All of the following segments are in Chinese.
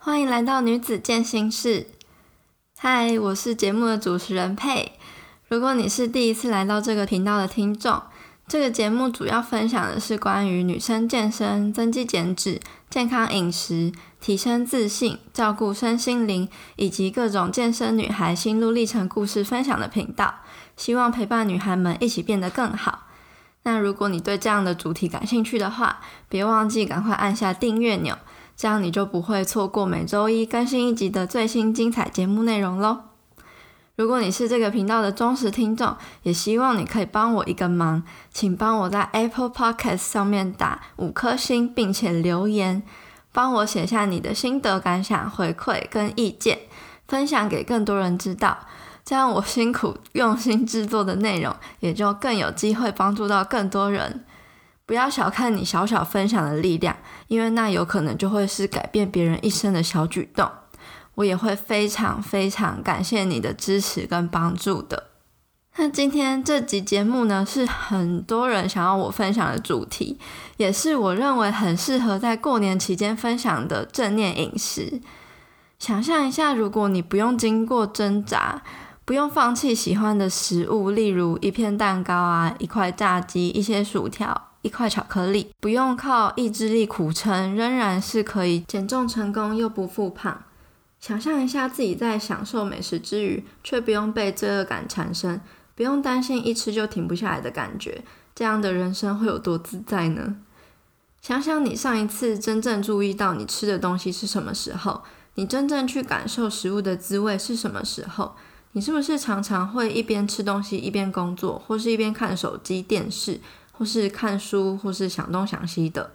欢迎来到女子健心室。嗨，我是节目的主持人佩。如果你是第一次来到这个频道的听众，这个节目主要分享的是关于女生健身、增肌减脂、健康饮食、提升自信、照顾身心灵，以及各种健身女孩心路历程故事分享的频道。希望陪伴女孩们一起变得更好。那如果你对这样的主题感兴趣的话，别忘记赶快按下订阅钮。这样你就不会错过每周一更新一集的最新精彩节目内容喽。如果你是这个频道的忠实听众，也希望你可以帮我一个忙，请帮我在 Apple Podcast 上面打五颗星，并且留言，帮我写下你的心得感想、回馈跟意见，分享给更多人知道。这样我辛苦用心制作的内容，也就更有机会帮助到更多人。不要小看你小小分享的力量，因为那有可能就会是改变别人一生的小举动。我也会非常非常感谢你的支持跟帮助的。那今天这集节目呢，是很多人想要我分享的主题，也是我认为很适合在过年期间分享的正念饮食。想象一下，如果你不用经过挣扎，不用放弃喜欢的食物，例如一片蛋糕啊，一块炸鸡，一些薯条。一块巧克力，不用靠意志力苦撑，仍然是可以减重成功又不复胖。想象一下自己在享受美食之余，却不用被罪恶感缠身，不用担心一吃就停不下来的感觉，这样的人生会有多自在呢？想想你上一次真正注意到你吃的东西是什么时候？你真正去感受食物的滋味是什么时候？你是不是常常会一边吃东西一边工作，或是一边看手机电视？或是看书，或是想东想西的，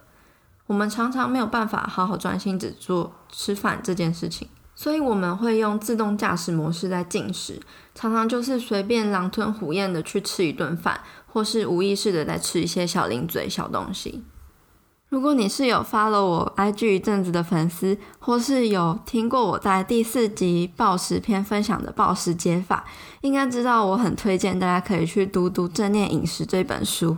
我们常常没有办法好好专心只做吃饭这件事情，所以我们会用自动驾驶模式在进食，常常就是随便狼吞虎咽的去吃一顿饭，或是无意识的在吃一些小零嘴、小东西。如果你是有 follow 我 IG 一阵子的粉丝，或是有听过我在第四集暴食篇分享的暴食解法，应该知道我很推荐大家可以去读读《正念饮食》这本书。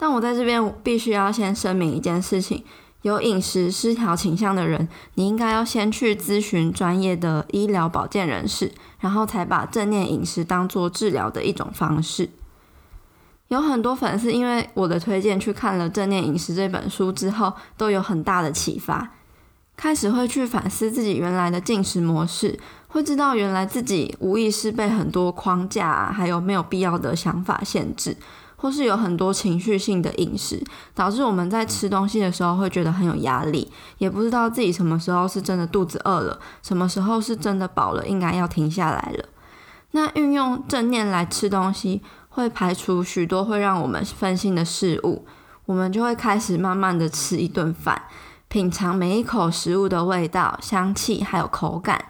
但我在这边必须要先声明一件事情：有饮食失调倾向的人，你应该要先去咨询专业的医疗保健人士，然后才把正念饮食当做治疗的一种方式。有很多粉丝因为我的推荐去看了《正念饮食》这本书之后，都有很大的启发，开始会去反思自己原来的进食模式，会知道原来自己无意识被很多框架还有没有必要的想法限制。或是有很多情绪性的饮食，导致我们在吃东西的时候会觉得很有压力，也不知道自己什么时候是真的肚子饿了，什么时候是真的饱了，应该要停下来了。那运用正念来吃东西，会排除许多会让我们分心的事物，我们就会开始慢慢的吃一顿饭，品尝每一口食物的味道、香气还有口感，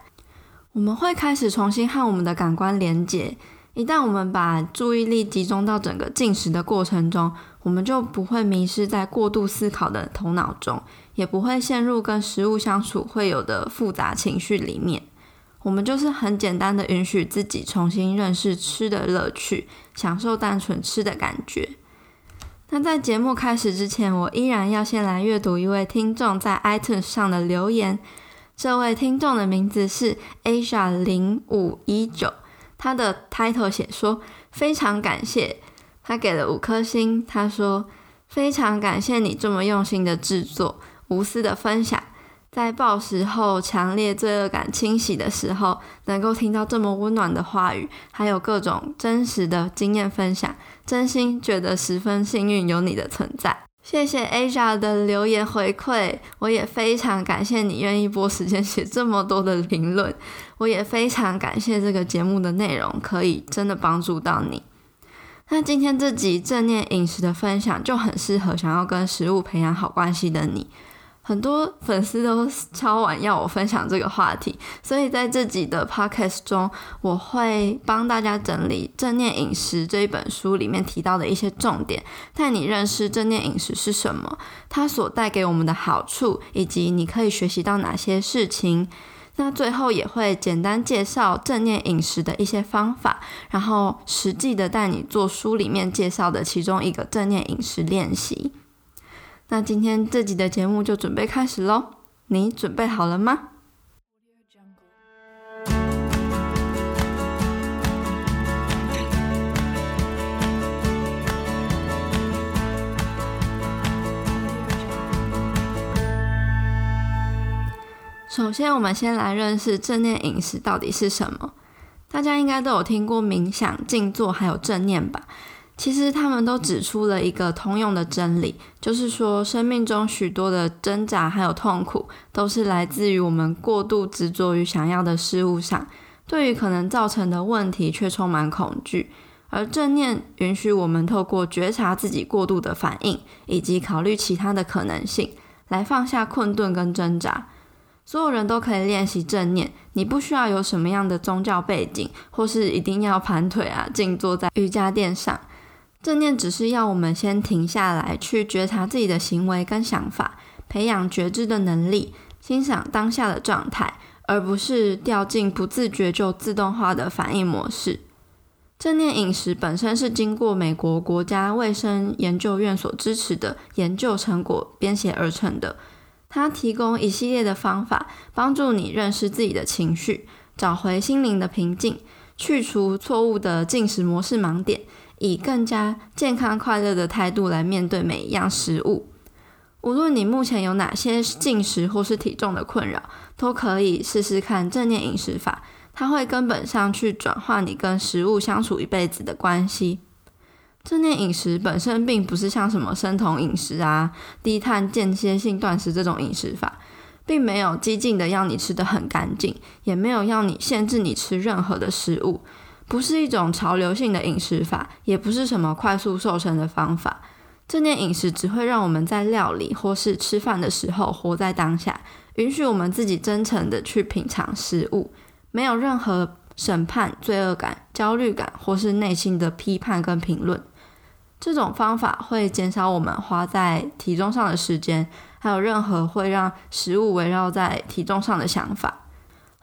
我们会开始重新和我们的感官连接。一旦我们把注意力集中到整个进食的过程中，我们就不会迷失在过度思考的头脑中，也不会陷入跟食物相处会有的复杂情绪里面。我们就是很简单的允许自己重新认识吃的乐趣，享受单纯吃的感觉。那在节目开始之前，我依然要先来阅读一位听众在 iTunes 上的留言。这位听众的名字是 Asia 零五一九。他的 title 写说非常感谢，他给了五颗星。他说非常感谢你这么用心的制作，无私的分享，在暴食后强烈罪恶感清洗的时候，能够听到这么温暖的话语，还有各种真实的经验分享，真心觉得十分幸运有你的存在。谢谢 Asia 的留言回馈，我也非常感谢你愿意拨时间写这么多的评论，我也非常感谢这个节目的内容可以真的帮助到你。那今天这集正念饮食的分享就很适合想要跟食物培养好关系的你。很多粉丝都超晚要我分享这个话题，所以在这集的 podcast 中，我会帮大家整理《正念饮食》这一本书里面提到的一些重点，带你认识正念饮食是什么，它所带给我们的好处，以及你可以学习到哪些事情。那最后也会简单介绍正念饮食的一些方法，然后实际的带你做书里面介绍的其中一个正念饮食练习。那今天这集的节目就准备开始喽，你准备好了吗？首先，我们先来认识正念饮食到底是什么。大家应该都有听过冥想、静坐，还有正念吧？其实他们都指出了一个通用的真理，就是说，生命中许多的挣扎还有痛苦，都是来自于我们过度执着于想要的事物上，对于可能造成的问题却充满恐惧。而正念允许我们透过觉察自己过度的反应，以及考虑其他的可能性，来放下困顿跟挣扎。所有人都可以练习正念，你不需要有什么样的宗教背景，或是一定要盘腿啊，静坐在瑜伽垫上。正念只是要我们先停下来，去觉察自己的行为跟想法，培养觉知的能力，欣赏当下的状态，而不是掉进不自觉就自动化的反应模式。正念饮食本身是经过美国国家卫生研究院所支持的研究成果编写而成的。它提供一系列的方法，帮助你认识自己的情绪，找回心灵的平静，去除错误的进食模式盲点。以更加健康快乐的态度来面对每一样食物。无论你目前有哪些进食或是体重的困扰，都可以试试看正念饮食法。它会根本上去转化你跟食物相处一辈子的关系。正念饮食本身并不是像什么生酮饮食啊、低碳间歇性断食这种饮食法，并没有激进的要你吃的很干净，也没有要你限制你吃任何的食物。不是一种潮流性的饮食法，也不是什么快速瘦身的方法。正念饮食只会让我们在料理或是吃饭的时候活在当下，允许我们自己真诚的去品尝食物，没有任何审判、罪恶感、焦虑感或是内心的批判跟评论。这种方法会减少我们花在体重上的时间，还有任何会让食物围绕在体重上的想法。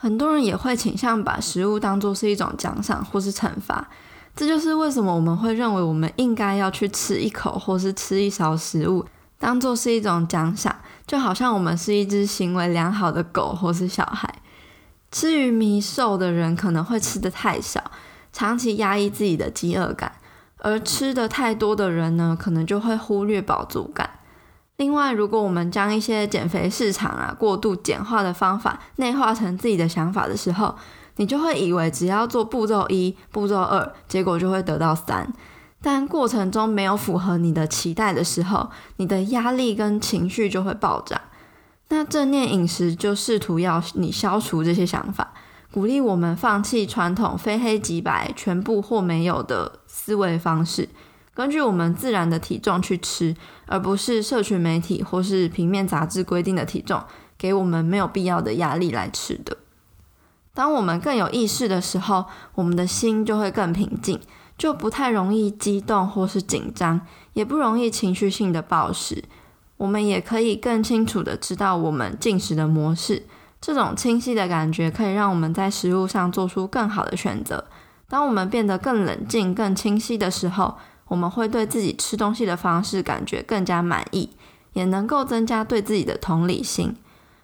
很多人也会倾向把食物当作是一种奖赏或是惩罚，这就是为什么我们会认为我们应该要去吃一口或是吃一勺食物，当做是一种奖赏，就好像我们是一只行为良好的狗或是小孩。吃鱼迷瘦的人可能会吃的太少，长期压抑自己的饥饿感，而吃的太多的人呢，可能就会忽略饱足感。另外，如果我们将一些减肥市场啊过度简化的方法内化成自己的想法的时候，你就会以为只要做步骤一、步骤二，结果就会得到三。但过程中没有符合你的期待的时候，你的压力跟情绪就会爆炸。那正念饮食就试图要你消除这些想法，鼓励我们放弃传统非黑即白、全部或没有的思维方式。根据我们自然的体重去吃，而不是社群媒体或是平面杂志规定的体重，给我们没有必要的压力来吃的。当我们更有意识的时候，我们的心就会更平静，就不太容易激动或是紧张，也不容易情绪性的暴食。我们也可以更清楚的知道我们进食的模式，这种清晰的感觉可以让我们在食物上做出更好的选择。当我们变得更冷静、更清晰的时候，我们会对自己吃东西的方式感觉更加满意，也能够增加对自己的同理心。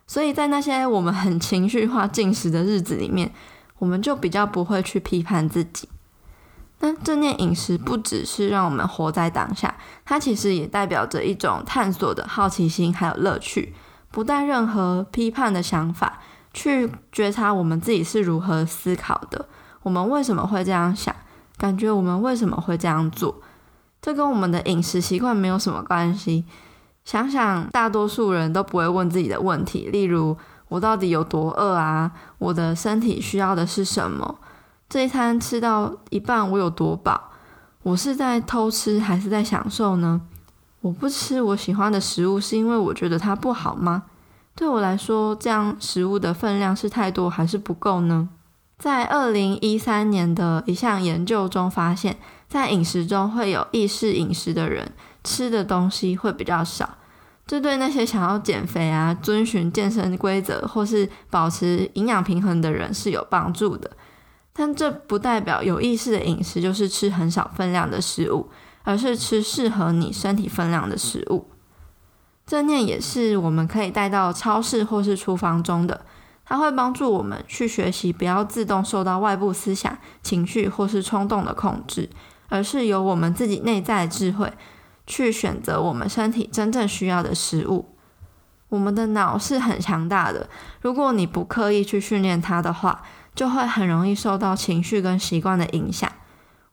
所以在那些我们很情绪化进食的日子里面，我们就比较不会去批判自己。那正念饮食不只是让我们活在当下，它其实也代表着一种探索的好奇心还有乐趣，不带任何批判的想法，去觉察我们自己是如何思考的，我们为什么会这样想，感觉我们为什么会这样做。这跟我们的饮食习惯没有什么关系。想想，大多数人都不会问自己的问题，例如我到底有多饿啊？我的身体需要的是什么？这一餐吃到一半，我有多饱？我是在偷吃还是在享受呢？我不吃我喜欢的食物，是因为我觉得它不好吗？对我来说，这样食物的分量是太多还是不够呢？在二零一三年的一项研究中发现。在饮食中会有意识饮食的人，吃的东西会比较少。这对那些想要减肥啊、遵循健身规则或是保持营养平衡的人是有帮助的。但这不代表有意识的饮食就是吃很少分量的食物，而是吃适合你身体分量的食物。正念也是我们可以带到超市或是厨房中的，它会帮助我们去学习不要自动受到外部思想、情绪或是冲动的控制。而是由我们自己内在智慧去选择我们身体真正需要的食物。我们的脑是很强大的，如果你不刻意去训练它的话，就会很容易受到情绪跟习惯的影响。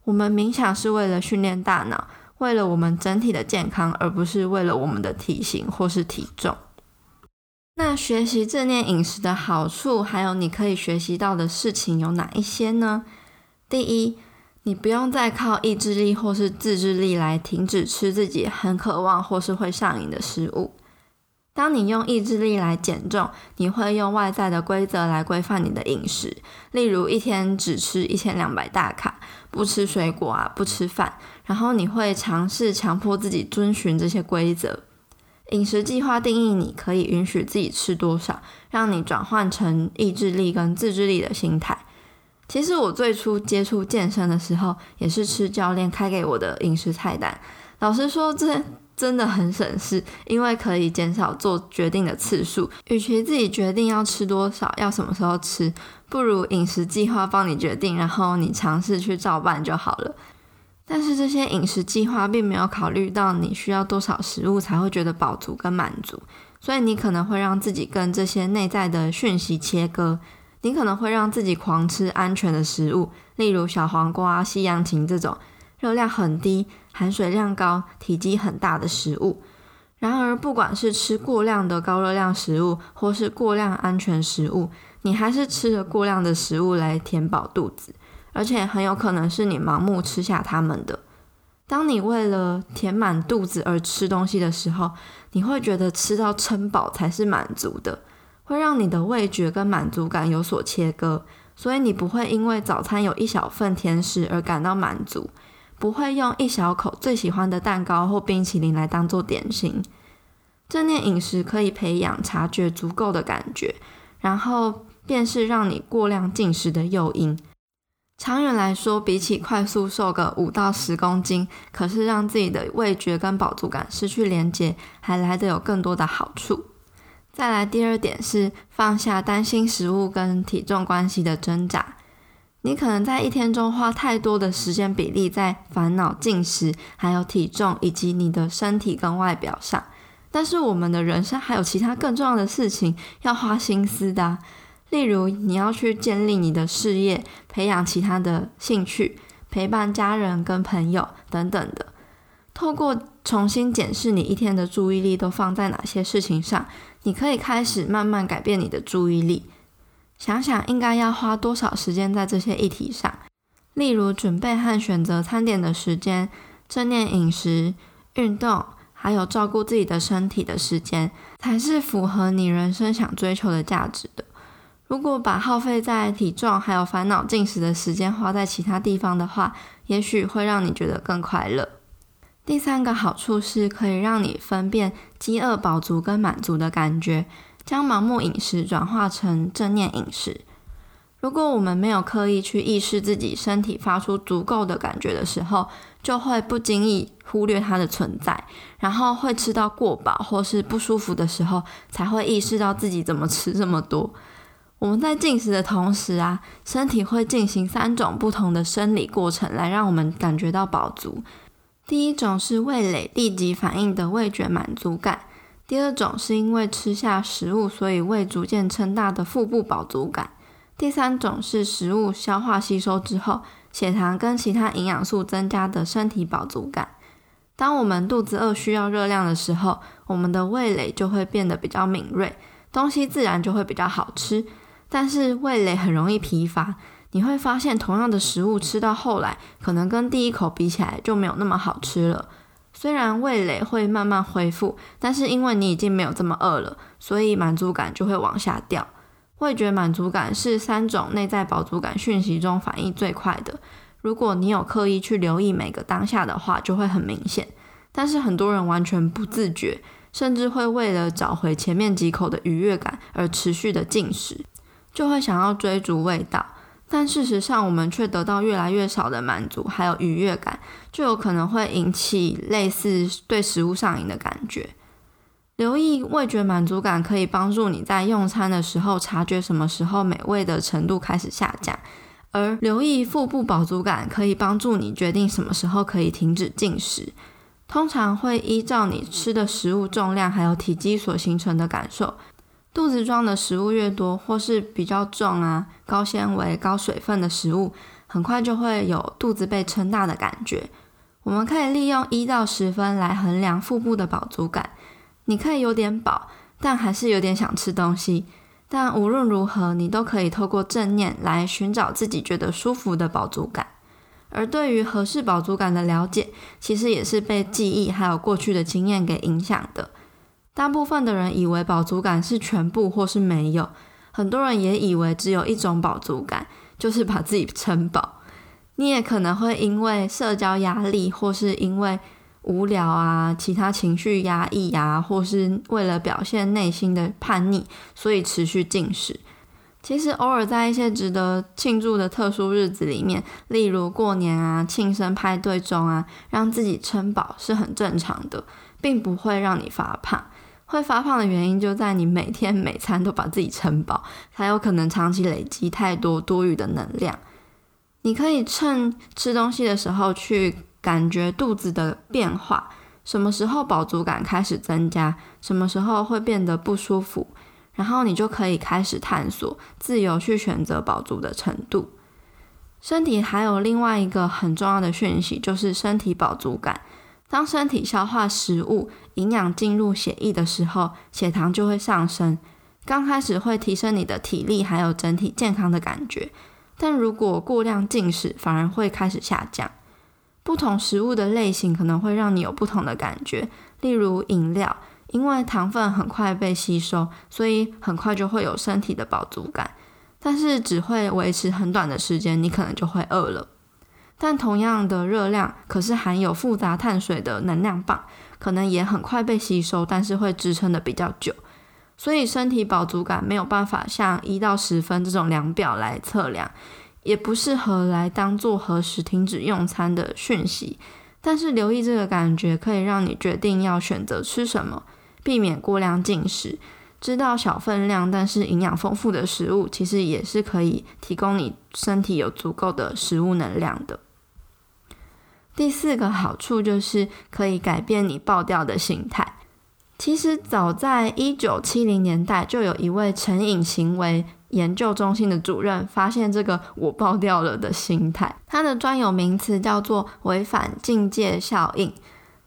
我们冥想是为了训练大脑，为了我们整体的健康，而不是为了我们的体型或是体重。那学习正念饮食的好处，还有你可以学习到的事情有哪一些呢？第一，你不用再靠意志力或是自制力来停止吃自己很渴望或是会上瘾的食物。当你用意志力来减重，你会用外在的规则来规范你的饮食，例如一天只吃一千两百大卡，不吃水果啊，不吃饭，然后你会尝试强迫自己遵循这些规则。饮食计划定义你可以允许自己吃多少，让你转换成意志力跟自制力的心态。其实我最初接触健身的时候，也是吃教练开给我的饮食菜单。老实说，这。真的很省事，因为可以减少做决定的次数。与其自己决定要吃多少，要什么时候吃，不如饮食计划帮你决定，然后你尝试去照办就好了。但是这些饮食计划并没有考虑到你需要多少食物才会觉得饱足跟满足，所以你可能会让自己跟这些内在的讯息切割。你可能会让自己狂吃安全的食物，例如小黄瓜、西洋芹这种。热量很低、含水量高、体积很大的食物。然而，不管是吃过量的高热量食物，或是过量安全食物，你还是吃了过量的食物来填饱肚子，而且很有可能是你盲目吃下它们的。当你为了填满肚子而吃东西的时候，你会觉得吃到撑饱才是满足的，会让你的味觉跟满足感有所切割，所以你不会因为早餐有一小份甜食而感到满足。不会用一小口最喜欢的蛋糕或冰淇淋来当做点心。正念饮食可以培养察觉足够的感觉，然后便是让你过量进食的诱因。长远来说，比起快速瘦个五到十公斤，可是让自己的味觉跟饱足感失去连接，还来得有更多的好处。再来，第二点是放下担心食物跟体重关系的挣扎。你可能在一天中花太多的时间比例在烦恼进食，还有体重以及你的身体跟外表上，但是我们的人生还有其他更重要的事情要花心思的，例如你要去建立你的事业，培养其他的兴趣，陪伴家人跟朋友等等的。透过重新检视你一天的注意力都放在哪些事情上，你可以开始慢慢改变你的注意力。想想应该要花多少时间在这些议题上，例如准备和选择餐点的时间、正念饮食、运动，还有照顾自己的身体的时间，才是符合你人生想追求的价值的。如果把耗费在体重还有烦恼进食的时间花在其他地方的话，也许会让你觉得更快乐。第三个好处是可以让你分辨饥饿、饱足跟满足的感觉。将盲目饮食转化成正念饮食。如果我们没有刻意去意识自己身体发出足够的感觉的时候，就会不经意忽略它的存在，然后会吃到过饱或是不舒服的时候，才会意识到自己怎么吃这么多。我们在进食的同时啊，身体会进行三种不同的生理过程来让我们感觉到饱足。第一种是味蕾立即反应的味觉满足感。第二种是因为吃下食物，所以胃逐渐撑大的腹部饱足感。第三种是食物消化吸收之后，血糖跟其他营养素增加的身体饱足感。当我们肚子饿需要热量的时候，我们的味蕾就会变得比较敏锐，东西自然就会比较好吃。但是味蕾很容易疲乏，你会发现同样的食物吃到后来，可能跟第一口比起来就没有那么好吃了。虽然味蕾会慢慢恢复，但是因为你已经没有这么饿了，所以满足感就会往下掉。味觉满足感是三种内在饱足感讯息中反应最快的。如果你有刻意去留意每个当下的话，就会很明显。但是很多人完全不自觉，甚至会为了找回前面几口的愉悦感而持续的进食，就会想要追逐味道。但事实上，我们却得到越来越少的满足，还有愉悦感，就有可能会引起类似对食物上瘾的感觉。留意味觉满足感，可以帮助你在用餐的时候察觉什么时候美味的程度开始下降；而留意腹部饱足感，可以帮助你决定什么时候可以停止进食。通常会依照你吃的食物重量还有体积所形成的感受。肚子装的食物越多，或是比较重啊、高纤维、高水分的食物，很快就会有肚子被撑大的感觉。我们可以利用一到十分来衡量腹部的饱足感。你可以有点饱，但还是有点想吃东西。但无论如何，你都可以透过正念来寻找自己觉得舒服的饱足感。而对于合适饱足感的了解，其实也是被记忆还有过去的经验给影响的。大部分的人以为饱足感是全部或是没有，很多人也以为只有一种饱足感，就是把自己撑饱。你也可能会因为社交压力，或是因为无聊啊，其他情绪压抑啊，或是为了表现内心的叛逆，所以持续进食。其实偶尔在一些值得庆祝的特殊日子里面，例如过年啊、庆生派对中啊，让自己撑饱是很正常的，并不会让你发胖。会发胖的原因就在你每天每餐都把自己撑饱，才有可能长期累积太多多余的能量。你可以趁吃东西的时候去。感觉肚子的变化，什么时候饱足感开始增加，什么时候会变得不舒服，然后你就可以开始探索，自由去选择饱足的程度。身体还有另外一个很重要的讯息，就是身体饱足感。当身体消化食物，营养进入血液的时候，血糖就会上升。刚开始会提升你的体力，还有整体健康的感觉。但如果过量进食，反而会开始下降。不同食物的类型可能会让你有不同的感觉，例如饮料，因为糖分很快被吸收，所以很快就会有身体的饱足感，但是只会维持很短的时间，你可能就会饿了。但同样的热量，可是含有复杂碳水的能量棒，可能也很快被吸收，但是会支撑的比较久，所以身体饱足感没有办法像一到十分这种量表来测量。也不适合来当做何时停止用餐的讯息，但是留意这个感觉可以让你决定要选择吃什么，避免过量进食。知道小分量但是营养丰富的食物，其实也是可以提供你身体有足够的食物能量的。第四个好处就是可以改变你爆掉的心态。其实早在一九七零年代，就有一位成瘾行为。研究中心的主任发现这个“我爆掉了”的心态，它的专有名词叫做违反境界效应。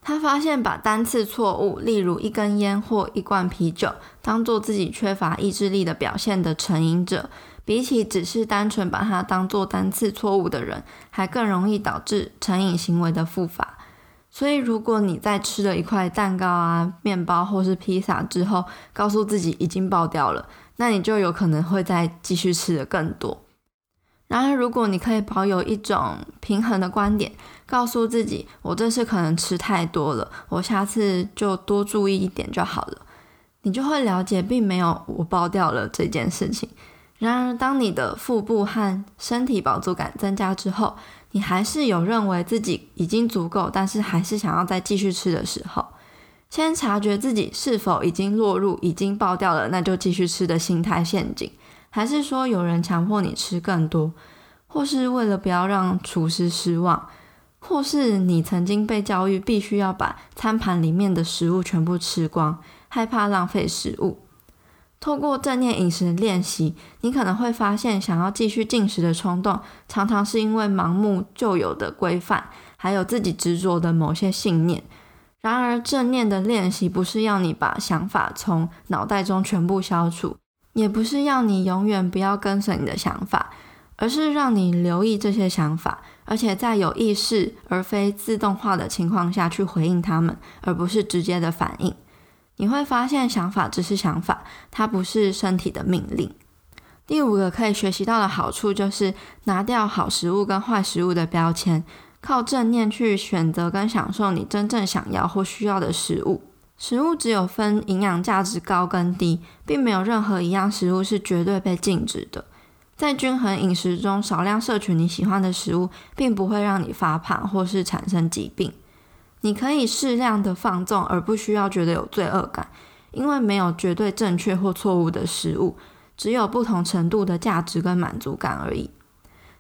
他发现把单次错误，例如一根烟或一罐啤酒，当做自己缺乏意志力的表现的成瘾者，比起只是单纯把它当做单次错误的人，还更容易导致成瘾行为的复发。所以，如果你在吃了一块蛋糕啊、面包或是披萨之后，告诉自己已经爆掉了。那你就有可能会再继续吃的更多。然而，如果你可以保有一种平衡的观点，告诉自己，我这次可能吃太多了，我下次就多注意一点就好了，你就会了解，并没有我爆掉了这件事情。然而，当你的腹部和身体饱足感增加之后，你还是有认为自己已经足够，但是还是想要再继续吃的时候。先察觉自己是否已经落入已经爆掉了，那就继续吃的心态陷阱，还是说有人强迫你吃更多，或是为了不要让厨师失望，或是你曾经被教育必须要把餐盘里面的食物全部吃光，害怕浪费食物。透过正念饮食练习，你可能会发现，想要继续进食的冲动，常常是因为盲目旧有的规范，还有自己执着的某些信念。然而，正念的练习不是要你把想法从脑袋中全部消除，也不是要你永远不要跟随你的想法，而是让你留意这些想法，而且在有意识而非自动化的情况下去回应他们，而不是直接的反应。你会发现，想法只是想法，它不是身体的命令。第五个可以学习到的好处就是拿掉好食物跟坏食物的标签。靠正念去选择跟享受你真正想要或需要的食物。食物只有分营养价值高跟低，并没有任何一样食物是绝对被禁止的。在均衡饮食中，少量摄取你喜欢的食物，并不会让你发胖或是产生疾病。你可以适量的放纵，而不需要觉得有罪恶感，因为没有绝对正确或错误的食物，只有不同程度的价值跟满足感而已。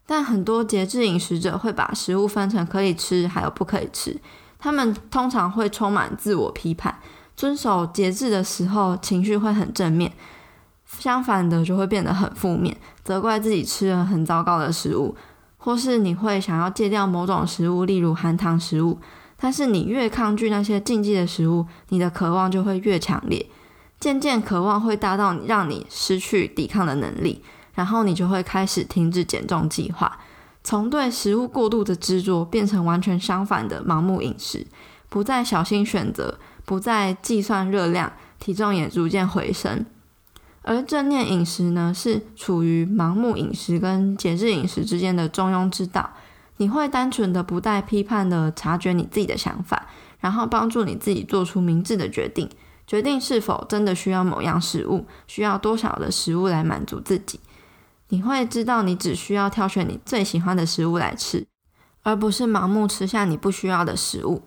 但很多节制饮食者会把食物分成可以吃还有不可以吃，他们通常会充满自我批判，遵守节制的时候情绪会很正面，相反的就会变得很负面，责怪自己吃了很糟糕的食物，或是你会想要戒掉某种食物，例如含糖食物。但是你越抗拒那些禁忌的食物，你的渴望就会越强烈，渐渐渴望会大到让你失去抵抗的能力，然后你就会开始停止减重计划，从对食物过度的执着变成完全相反的盲目饮食，不再小心选择，不再计算热量，体重也逐渐回升。而正念饮食呢，是处于盲目饮食跟节制饮食之间的中庸之道。你会单纯的不带批判的察觉你自己的想法，然后帮助你自己做出明智的决定，决定是否真的需要某样食物，需要多少的食物来满足自己。你会知道你只需要挑选你最喜欢的食物来吃，而不是盲目吃下你不需要的食物。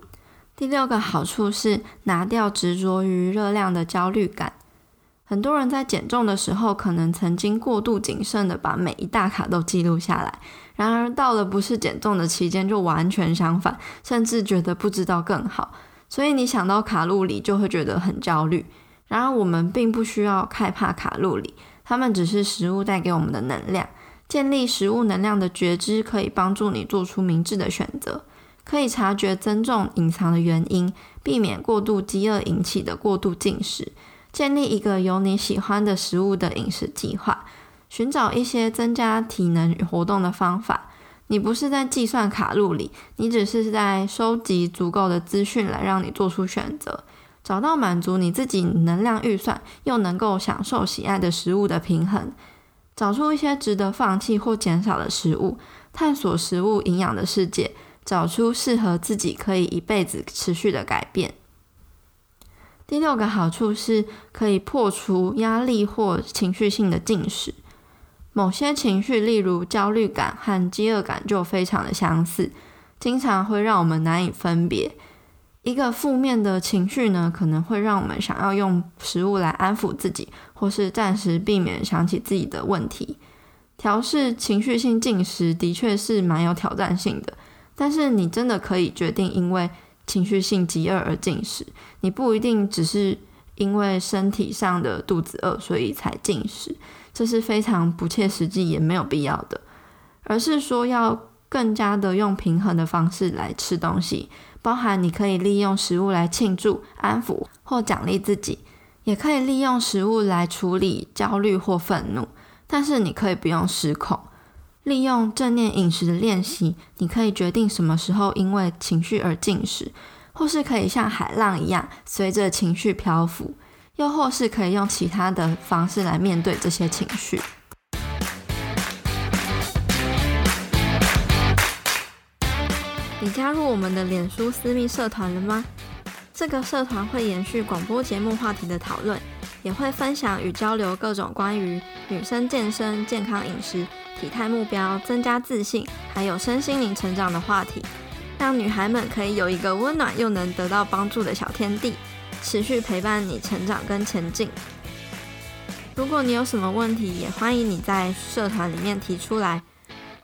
第六个好处是拿掉执着于热量的焦虑感。很多人在减重的时候，可能曾经过度谨慎的把每一大卡都记录下来，然而到了不是减重的期间，就完全相反，甚至觉得不知道更好。所以你想到卡路里就会觉得很焦虑。然而我们并不需要害怕卡路里，它们只是食物带给我们的能量。建立食物能量的觉知，可以帮助你做出明智的选择，可以察觉增重隐藏的原因，避免过度饥饿引起的过度进食。建立一个有你喜欢的食物的饮食计划，寻找一些增加体能活动的方法。你不是在计算卡路里，你只是在收集足够的资讯来让你做出选择，找到满足你自己能量预算又能够享受喜爱的食物的平衡，找出一些值得放弃或减少的食物，探索食物营养的世界，找出适合自己可以一辈子持续的改变。第六个好处是可以破除压力或情绪性的进食。某些情绪，例如焦虑感和饥饿感，就非常的相似，经常会让我们难以分别。一个负面的情绪呢，可能会让我们想要用食物来安抚自己，或是暂时避免想起自己的问题。调试情绪性进食的确是蛮有挑战性的，但是你真的可以决定，因为。情绪性饥饿而进食，你不一定只是因为身体上的肚子饿所以才进食，这是非常不切实际也没有必要的，而是说要更加的用平衡的方式来吃东西，包含你可以利用食物来庆祝、安抚或奖励自己，也可以利用食物来处理焦虑或愤怒，但是你可以不用失控。利用正念饮食的练习，你可以决定什么时候因为情绪而进食，或是可以像海浪一样随着情绪漂浮，又或是可以用其他的方式来面对这些情绪。你加入我们的脸书私密社团了吗？这个社团会延续广播节目话题的讨论，也会分享与交流各种关于女生健身、健康饮食。体态目标、增加自信，还有身心灵成长的话题，让女孩们可以有一个温暖又能得到帮助的小天地，持续陪伴你成长跟前进。如果你有什么问题，也欢迎你在社团里面提出来。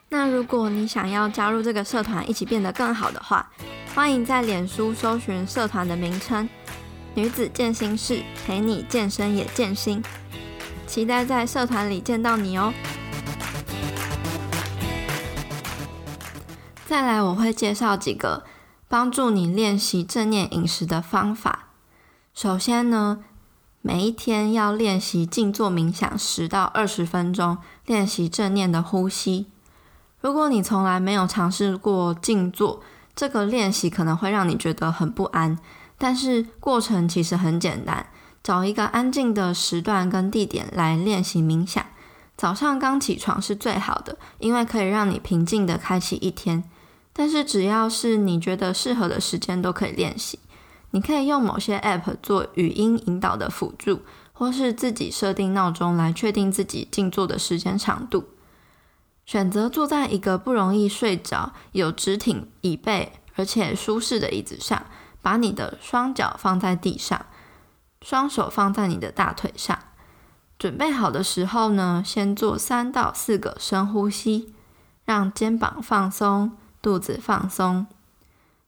那如果你想要加入这个社团，一起变得更好的话，欢迎在脸书搜寻社团的名称“女子健心室”，陪你健身也健心。期待在社团里见到你哦。再来，我会介绍几个帮助你练习正念饮食的方法。首先呢，每一天要练习静坐冥想十到二十分钟，练习正念的呼吸。如果你从来没有尝试过静坐，这个练习可能会让你觉得很不安。但是过程其实很简单，找一个安静的时段跟地点来练习冥想。早上刚起床是最好的，因为可以让你平静的开启一天。但是只要是你觉得适合的时间都可以练习。你可以用某些 App 做语音引导的辅助，或是自己设定闹钟来确定自己静坐的时间长度。选择坐在一个不容易睡着、有直挺椅背而且舒适的椅子上，把你的双脚放在地上，双手放在你的大腿上。准备好的时候呢，先做三到四个深呼吸，让肩膀放松。肚子放松，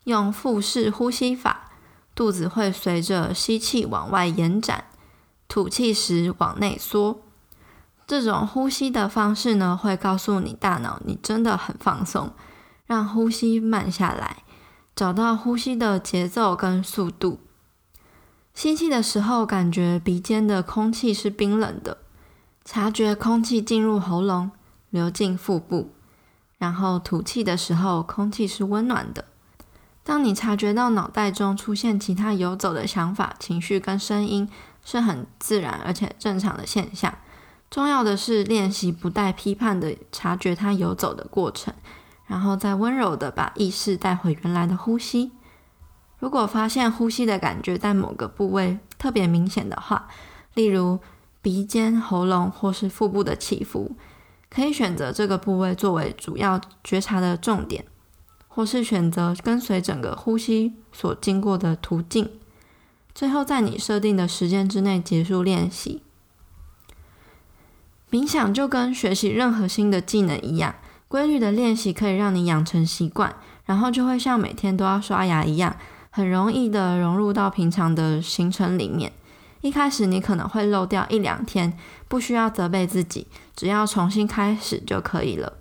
用腹式呼吸法，肚子会随着吸气往外延展，吐气时往内缩。这种呼吸的方式呢，会告诉你大脑你真的很放松，让呼吸慢下来，找到呼吸的节奏跟速度。吸气的时候，感觉鼻尖的空气是冰冷的，察觉空气进入喉咙，流进腹部。然后吐气的时候，空气是温暖的。当你察觉到脑袋中出现其他游走的想法、情绪跟声音，是很自然而且正常的现象。重要的是练习不带批判的察觉它游走的过程，然后再温柔的把意识带回原来的呼吸。如果发现呼吸的感觉在某个部位特别明显的话，例如鼻尖、喉咙或是腹部的起伏，可以选择这个部位作为主要觉察的重点，或是选择跟随整个呼吸所经过的途径，最后在你设定的时间之内结束练习。冥想就跟学习任何新的技能一样，规律的练习可以让你养成习惯，然后就会像每天都要刷牙一样，很容易的融入到平常的行程里面。一开始你可能会漏掉一两天，不需要责备自己，只要重新开始就可以了。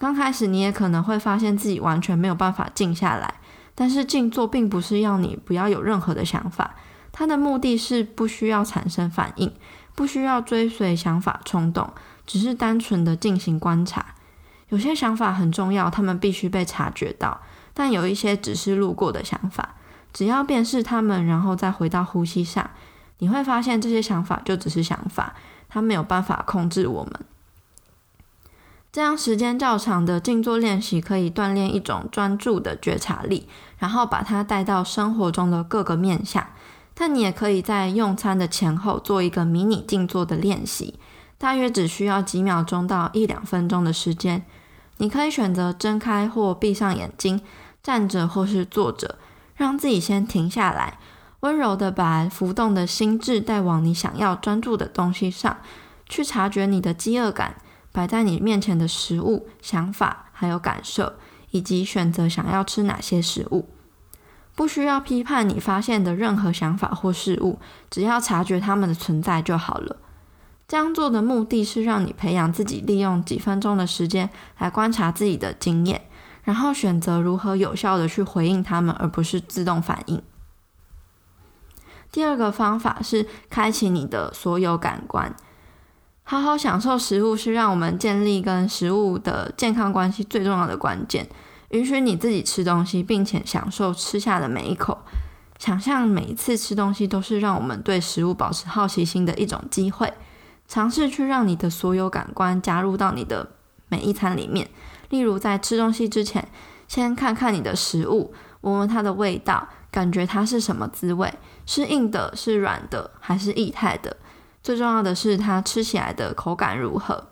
刚开始你也可能会发现自己完全没有办法静下来，但是静坐并不是要你不要有任何的想法，它的目的是不需要产生反应。不需要追随想法冲动，只是单纯的进行观察。有些想法很重要，他们必须被察觉到；但有一些只是路过的想法，只要辨识他们，然后再回到呼吸上，你会发现这些想法就只是想法，它没有办法控制我们。这样时间较长的静坐练习，可以锻炼一种专注的觉察力，然后把它带到生活中的各个面向。但你也可以在用餐的前后做一个迷你静坐的练习，大约只需要几秒钟到一两分钟的时间。你可以选择睁开或闭上眼睛，站着或是坐着，让自己先停下来，温柔的把浮动的心智带往你想要专注的东西上，去察觉你的饥饿感、摆在你面前的食物、想法还有感受，以及选择想要吃哪些食物。不需要批判你发现的任何想法或事物，只要察觉它们的存在就好了。这样做的目的是让你培养自己利用几分钟的时间来观察自己的经验，然后选择如何有效的去回应他们，而不是自动反应。第二个方法是开启你的所有感官，好好享受食物是让我们建立跟食物的健康关系最重要的关键。允许你自己吃东西，并且享受吃下的每一口。想象每一次吃东西都是让我们对食物保持好奇心的一种机会。尝试去让你的所有感官加入到你的每一餐里面。例如，在吃东西之前，先看看你的食物，闻闻它的味道，感觉它是什么滋味，是硬的，是软的，还是液态的？最重要的是，它吃起来的口感如何？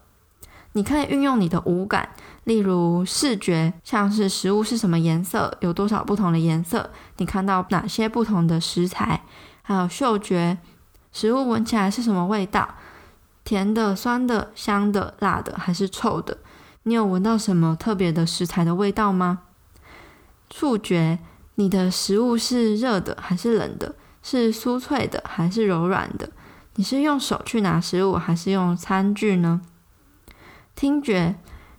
你可以运用你的五感。例如视觉，像是食物是什么颜色，有多少不同的颜色，你看到哪些不同的食材；还有嗅觉，食物闻起来是什么味道，甜的、酸的、香的、辣的还是臭的？你有闻到什么特别的食材的味道吗？触觉，你的食物是热的还是冷的？是酥脆的还是柔软的？你是用手去拿食物还是用餐具呢？听觉。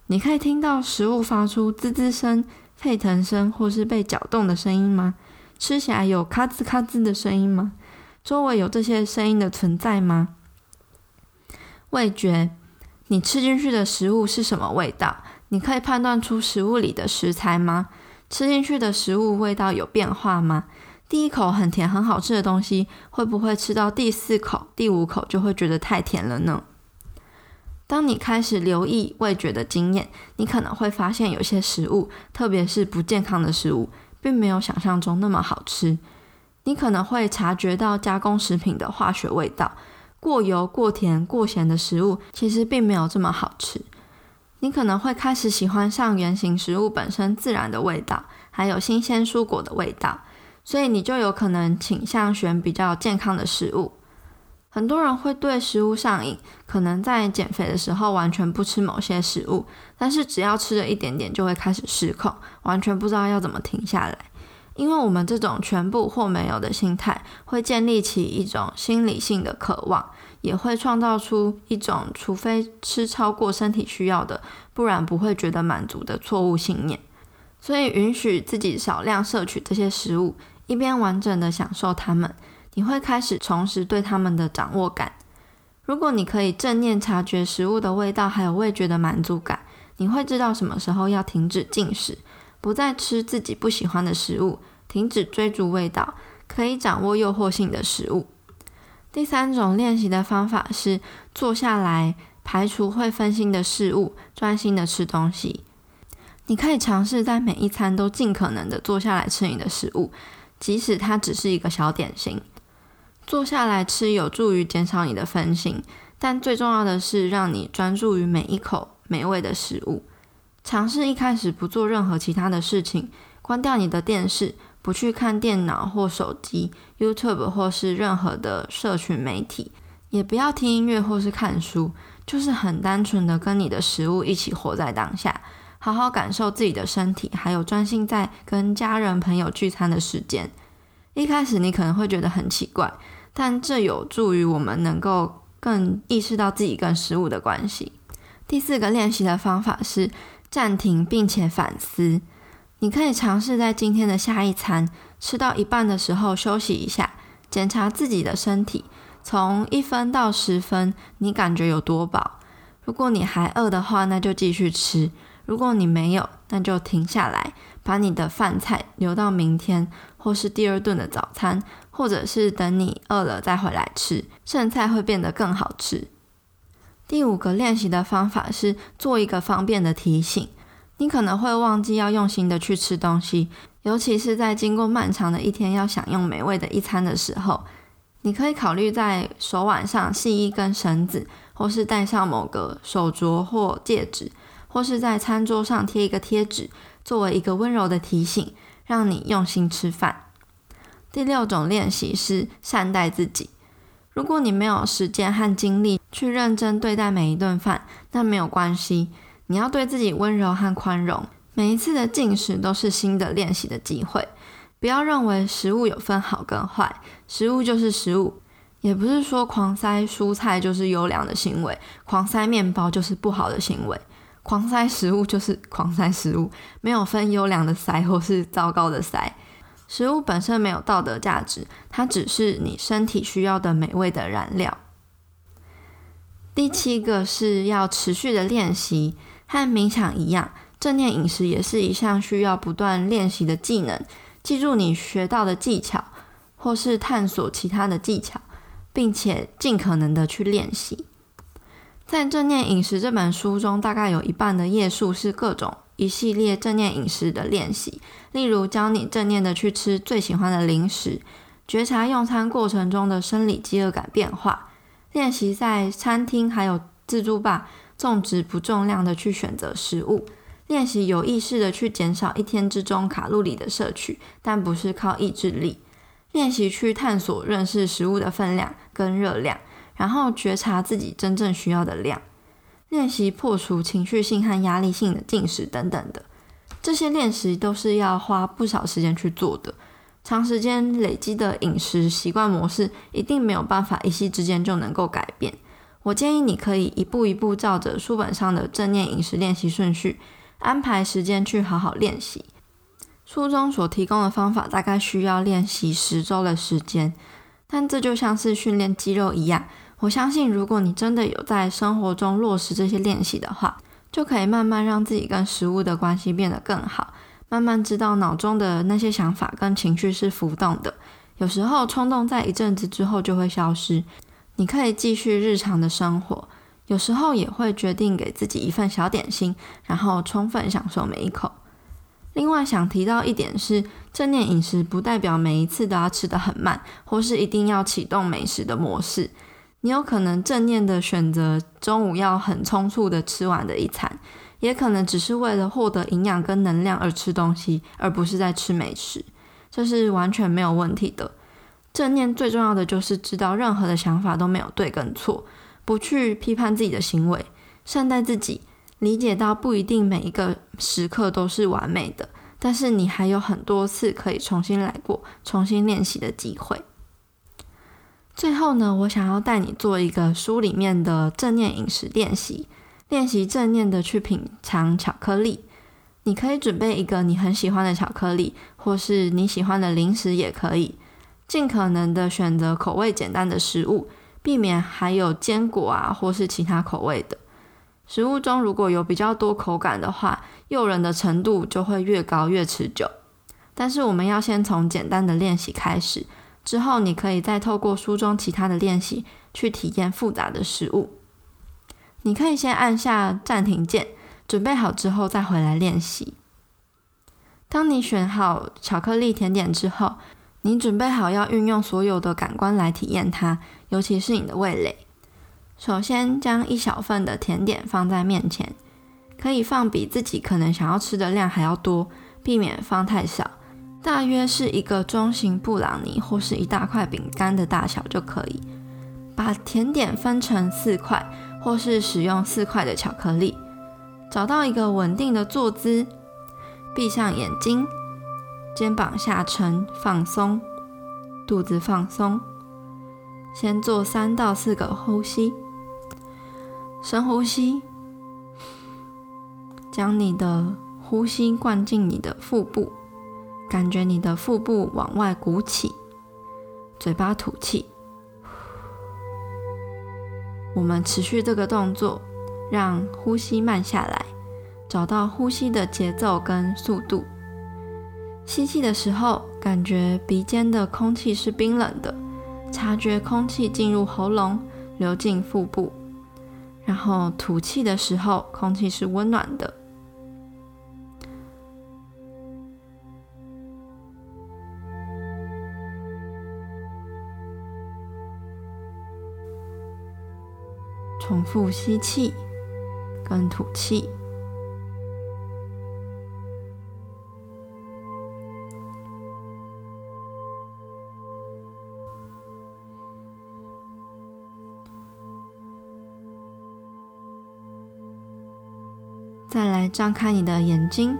你可以听到食物发出滋滋声、沸腾声，或是被搅动的声音吗？吃起来有咔吱咔吱的声音吗？周围有这些声音的存在吗？味觉，你吃进去的食物是什么味道？你可以判断出食物里的食材吗？吃进去的食物味道有变化吗？第一口很甜、很好吃的东西，会不会吃到第四口、第五口就会觉得太甜了呢？当你开始留意味觉的经验，你可能会发现有些食物，特别是不健康的食物，并没有想象中那么好吃。你可能会察觉到加工食品的化学味道，过油、过甜、过咸的食物其实并没有这么好吃。你可能会开始喜欢上原型食物本身自然的味道，还有新鲜蔬果的味道，所以你就有可能倾向选比较健康的食物。很多人会对食物上瘾，可能在减肥的时候完全不吃某些食物，但是只要吃了一点点就会开始失控，完全不知道要怎么停下来。因为我们这种全部或没有的心态，会建立起一种心理性的渴望，也会创造出一种除非吃超过身体需要的，不然不会觉得满足的错误信念。所以，允许自己少量摄取这些食物，一边完整的享受它们，你会开始重拾对它们的掌握感。如果你可以正念察觉食物的味道，还有味觉的满足感，你会知道什么时候要停止进食，不再吃自己不喜欢的食物，停止追逐味道，可以掌握诱惑性的食物。第三种练习的方法是坐下来，排除会分心的事物，专心的吃东西。你可以尝试在每一餐都尽可能的坐下来吃你的食物，即使它只是一个小点心。坐下来吃有助于减少你的分心，但最重要的是让你专注于每一口美味的食物。尝试一开始不做任何其他的事情，关掉你的电视，不去看电脑或手机、YouTube 或是任何的社群媒体，也不要听音乐或是看书，就是很单纯的跟你的食物一起活在当下。好好感受自己的身体，还有专心在跟家人朋友聚餐的时间。一开始你可能会觉得很奇怪，但这有助于我们能够更意识到自己跟食物的关系。第四个练习的方法是暂停并且反思。你可以尝试在今天的下一餐吃到一半的时候休息一下，检查自己的身体，从一分到十分，你感觉有多饱？如果你还饿的话，那就继续吃。如果你没有，那就停下来，把你的饭菜留到明天，或是第二顿的早餐，或者是等你饿了再回来吃，剩菜会变得更好吃。第五个练习的方法是做一个方便的提醒。你可能会忘记要用心的去吃东西，尤其是在经过漫长的一天要享用美味的一餐的时候，你可以考虑在手腕上系一根绳子，或是戴上某个手镯或戒指。或是在餐桌上贴一个贴纸，作为一个温柔的提醒，让你用心吃饭。第六种练习是善待自己。如果你没有时间和精力去认真对待每一顿饭，那没有关系。你要对自己温柔和宽容。每一次的进食都是新的练习的机会。不要认为食物有分好跟坏，食物就是食物。也不是说狂塞蔬菜就是优良的行为，狂塞面包就是不好的行为。狂塞食物就是狂塞食物，没有分优良的塞或是糟糕的塞。食物本身没有道德价值，它只是你身体需要的美味的燃料。第七个是要持续的练习，和冥想一样，正念饮食也是一项需要不断练习的技能。记住你学到的技巧，或是探索其他的技巧，并且尽可能的去练习。在《正念饮食》这本书中，大概有一半的页数是各种一系列正念饮食的练习，例如教你正念的去吃最喜欢的零食，觉察用餐过程中的生理饥饿感变化，练习在餐厅还有自助吧重质不重量的去选择食物，练习有意识的去减少一天之中卡路里的摄取，但不是靠意志力，练习去探索认识食物的分量跟热量。然后觉察自己真正需要的量，练习破除情绪性和压力性的进食等等的，这些练习都是要花不少时间去做的。长时间累积的饮食习惯模式，一定没有办法一夕之间就能够改变。我建议你可以一步一步照着书本上的正念饮食练习顺序，安排时间去好好练习。书中所提供的方法大概需要练习十周的时间，但这就像是训练肌肉一样。我相信，如果你真的有在生活中落实这些练习的话，就可以慢慢让自己跟食物的关系变得更好，慢慢知道脑中的那些想法跟情绪是浮动的。有时候冲动在一阵子之后就会消失，你可以继续日常的生活。有时候也会决定给自己一份小点心，然后充分享受每一口。另外想提到一点是，正念饮食不代表每一次都要吃得很慢，或是一定要启动美食的模式。你有可能正念的选择中午要很匆促的吃完的一餐，也可能只是为了获得营养跟能量而吃东西，而不是在吃美食，这是完全没有问题的。正念最重要的就是知道任何的想法都没有对跟错，不去批判自己的行为，善待自己，理解到不一定每一个时刻都是完美的，但是你还有很多次可以重新来过、重新练习的机会。最后呢，我想要带你做一个书里面的正念饮食练习，练习正念的去品尝巧克力。你可以准备一个你很喜欢的巧克力，或是你喜欢的零食也可以，尽可能的选择口味简单的食物，避免含有坚果啊或是其他口味的。食物中如果有比较多口感的话，诱人的程度就会越高越持久。但是我们要先从简单的练习开始，之后你可以再透过书中其他的练习去体验复杂的食物。你可以先按下暂停键，准备好之后再回来练习。当你选好巧克力甜点之后，你准备好要运用所有的感官来体验它，尤其是你的味蕾。首先，将一小份的甜点放在面前，可以放比自己可能想要吃的量还要多，避免放太少，大约是一个中型布朗尼或是一大块饼干的大小就可以。把甜点分成四块，或是使用四块的巧克力，找到一个稳定的坐姿，闭上眼睛，肩膀下沉放松，肚子放松，先做三到四个呼吸。深呼吸，将你的呼吸灌进你的腹部，感觉你的腹部往外鼓起，嘴巴吐气。我们持续这个动作，让呼吸慢下来，找到呼吸的节奏跟速度。吸气的时候，感觉鼻尖的空气是冰冷的，察觉空气进入喉咙，流进腹部。然后吐气的时候，空气是温暖的。重复吸气跟吐气。再来张开你的眼睛，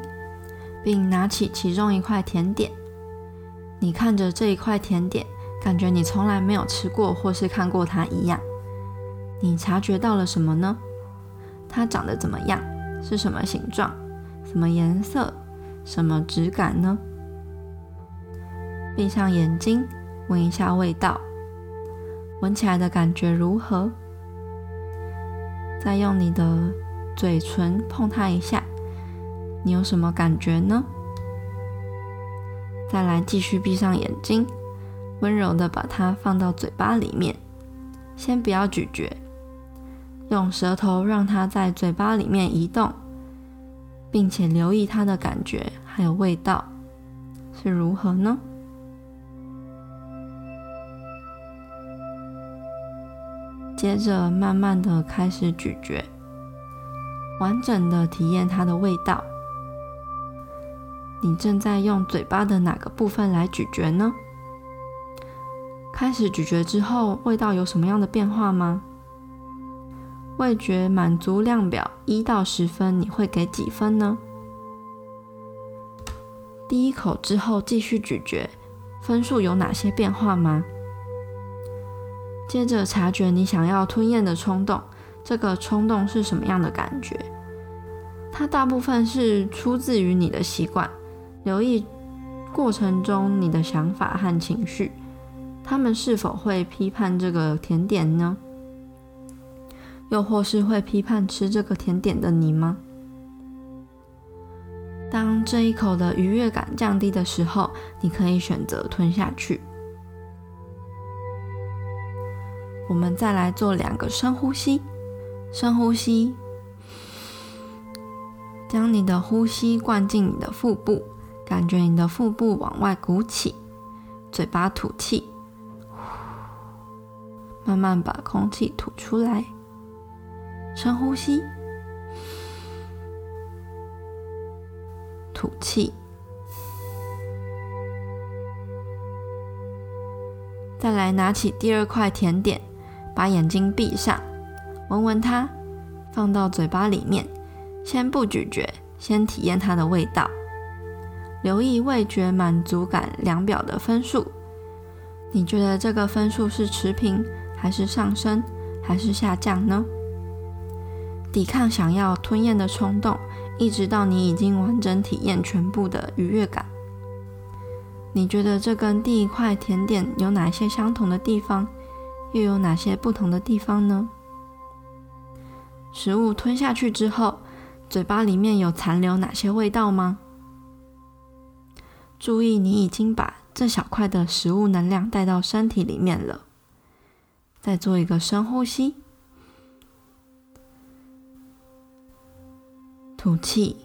并拿起其中一块甜点。你看着这一块甜点，感觉你从来没有吃过或是看过它一样。你察觉到了什么呢？它长得怎么样？是什么形状？什么颜色？什么质感呢？闭上眼睛，闻一下味道，闻起来的感觉如何？再用你的。嘴唇碰它一下，你有什么感觉呢？再来继续闭上眼睛，温柔的把它放到嘴巴里面，先不要咀嚼，用舌头让它在嘴巴里面移动，并且留意它的感觉还有味道是如何呢？接着慢慢的开始咀嚼。完整的体验它的味道。你正在用嘴巴的哪个部分来咀嚼呢？开始咀嚼之后，味道有什么样的变化吗？味觉满足量表一到十分，你会给几分呢？第一口之后继续咀嚼，分数有哪些变化吗？接着察觉你想要吞咽的冲动。这个冲动是什么样的感觉？它大部分是出自于你的习惯。留意过程中你的想法和情绪，他们是否会批判这个甜点呢？又或是会批判吃这个甜点的你吗？当这一口的愉悦感降低的时候，你可以选择吞下去。我们再来做两个深呼吸。深呼吸，将你的呼吸灌进你的腹部，感觉你的腹部往外鼓起，嘴巴吐气，慢慢把空气吐出来。深呼吸，吐气，再来拿起第二块甜点，把眼睛闭上。闻闻它，放到嘴巴里面，先不咀嚼，先体验它的味道。留意味觉满足感量表的分数。你觉得这个分数是持平，还是上升，还是下降呢？抵抗想要吞咽的冲动，一直到你已经完整体验全部的愉悦感。你觉得这跟第一块甜点有哪些相同的地方，又有哪些不同的地方呢？食物吞下去之后，嘴巴里面有残留哪些味道吗？注意，你已经把这小块的食物能量带到身体里面了。再做一个深呼吸，吐气，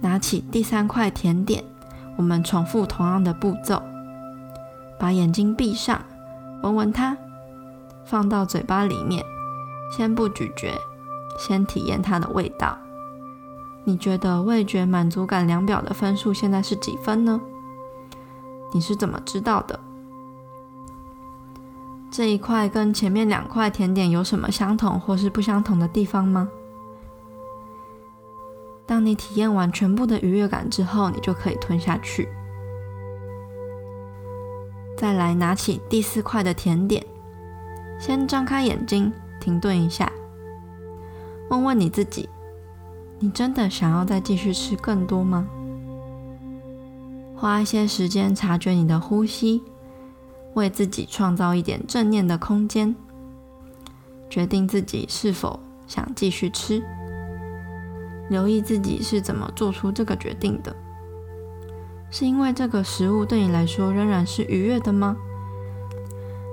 拿起第三块甜点。我们重复同样的步骤，把眼睛闭上，闻闻它。放到嘴巴里面，先不咀嚼，先体验它的味道。你觉得味觉满足感量表的分数现在是几分呢？你是怎么知道的？这一块跟前面两块甜点有什么相同或是不相同的地方吗？当你体验完全部的愉悦感之后，你就可以吞下去。再来拿起第四块的甜点。先张开眼睛，停顿一下，问问你自己：你真的想要再继续吃更多吗？花一些时间察觉你的呼吸，为自己创造一点正念的空间，决定自己是否想继续吃。留意自己是怎么做出这个决定的，是因为这个食物对你来说仍然是愉悦的吗？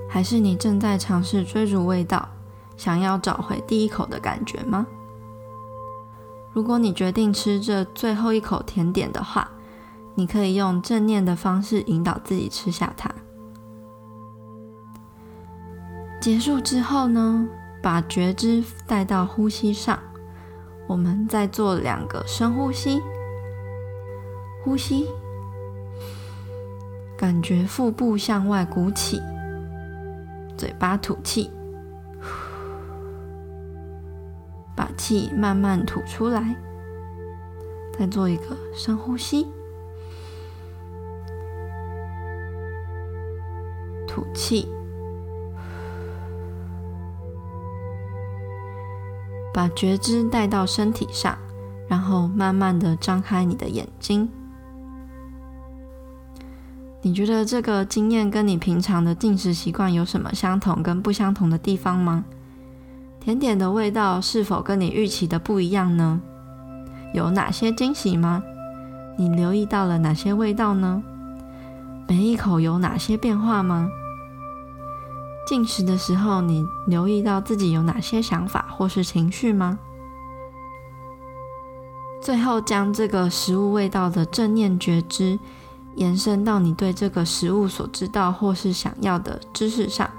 还是你正在尝试追逐味道，想要找回第一口的感觉吗？如果你决定吃这最后一口甜点的话，你可以用正念的方式引导自己吃下它。结束之后呢，把觉知带到呼吸上，我们再做两个深呼吸，呼吸，感觉腹部向外鼓起。嘴巴吐气，把气慢慢吐出来。再做一个深呼吸，吐气，把觉知带到身体上，然后慢慢的张开你的眼睛。你觉得这个经验跟你平常的进食习惯有什么相同跟不相同的地方吗？甜点的味道是否跟你预期的不一样呢？有哪些惊喜吗？你留意到了哪些味道呢？每一口有哪些变化吗？进食的时候，你留意到自己有哪些想法或是情绪吗？最后，将这个食物味道的正念觉知。延伸到你对这个食物所知道或是想要的知识上，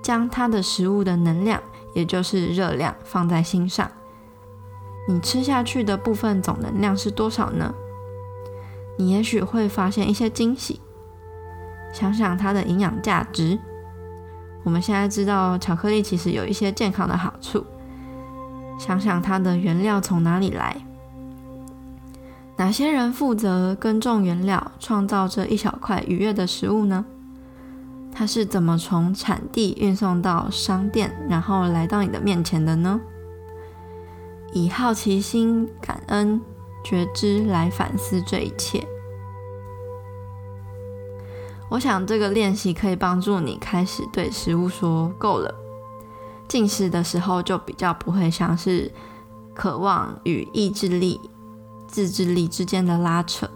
将它的食物的能量，也就是热量放在心上。你吃下去的部分总能量是多少呢？你也许会发现一些惊喜。想想它的营养价值。我们现在知道巧克力其实有一些健康的好处。想想它的原料从哪里来。哪些人负责耕种原料，创造这一小块愉悦的食物呢？它是怎么从产地运送到商店，然后来到你的面前的呢？以好奇心、感恩、觉知来反思这一切。我想这个练习可以帮助你开始对食物说够了。进食的时候就比较不会像是渴望与意志力。自制力之间的拉扯，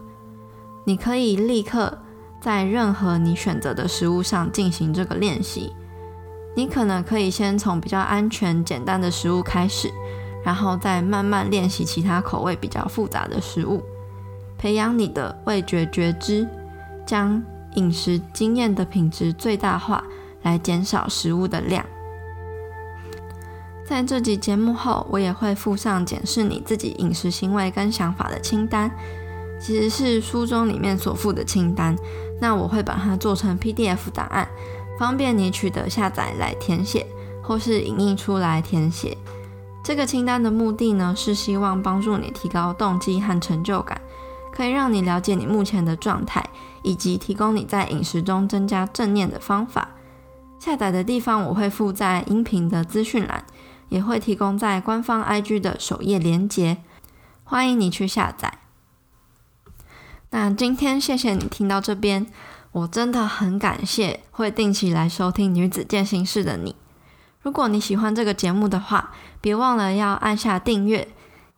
你可以立刻在任何你选择的食物上进行这个练习。你可能可以先从比较安全、简单的食物开始，然后再慢慢练习其他口味比较复杂的食物，培养你的味觉觉知，将饮食经验的品质最大化，来减少食物的量。在这集节目后，我也会附上检视你自己饮食行为跟想法的清单，其实是书中里面所附的清单。那我会把它做成 PDF 档案，方便你取得下载来填写，或是影印出来填写。这个清单的目的呢，是希望帮助你提高动机和成就感，可以让你了解你目前的状态，以及提供你在饮食中增加正念的方法。下载的地方我会附在音频的资讯栏，也会提供在官方 IG 的首页连接，欢迎你去下载。那今天谢谢你听到这边，我真的很感谢会定期来收听女子健行室的你。如果你喜欢这个节目的话，别忘了要按下订阅，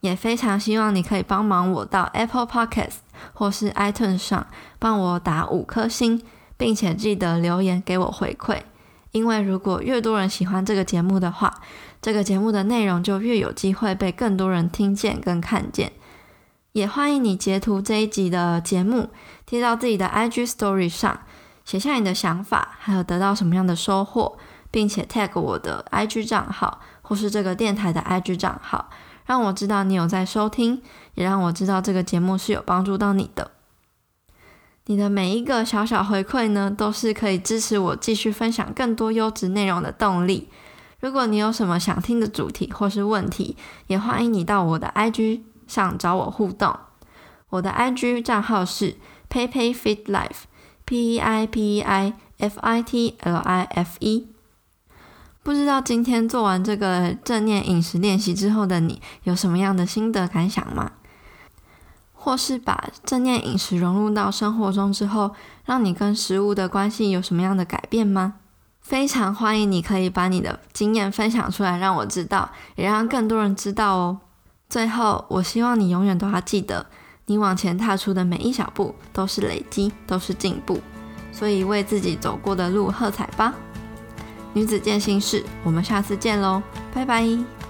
也非常希望你可以帮忙我到 Apple Podcasts 或是 iTunes 上帮我打五颗星，并且记得留言给我回馈。因为如果越多人喜欢这个节目的话，这个节目的内容就越有机会被更多人听见跟看见。也欢迎你截图这一集的节目贴到自己的 IG Story 上，写下你的想法，还有得到什么样的收获，并且 tag 我的 IG 账号或是这个电台的 IG 账号，让我知道你有在收听，也让我知道这个节目是有帮助到你的。你的每一个小小回馈呢，都是可以支持我继续分享更多优质内容的动力。如果你有什么想听的主题或是问题，也欢迎你到我的 IG 上找我互动。我的 IG 账号是 PeiPeiFitLife，P E I P E I F I T L I F E。不知道今天做完这个正念饮食练习之后的你，有什么样的心得感想吗？或是把正念饮食融入到生活中之后，让你跟食物的关系有什么样的改变吗？非常欢迎你可以把你的经验分享出来，让我知道，也让更多人知道哦。最后，我希望你永远都要记得，你往前踏出的每一小步都是累积，都是进步。所以，为自己走过的路喝彩吧！女子健心事，我们下次见喽，拜拜。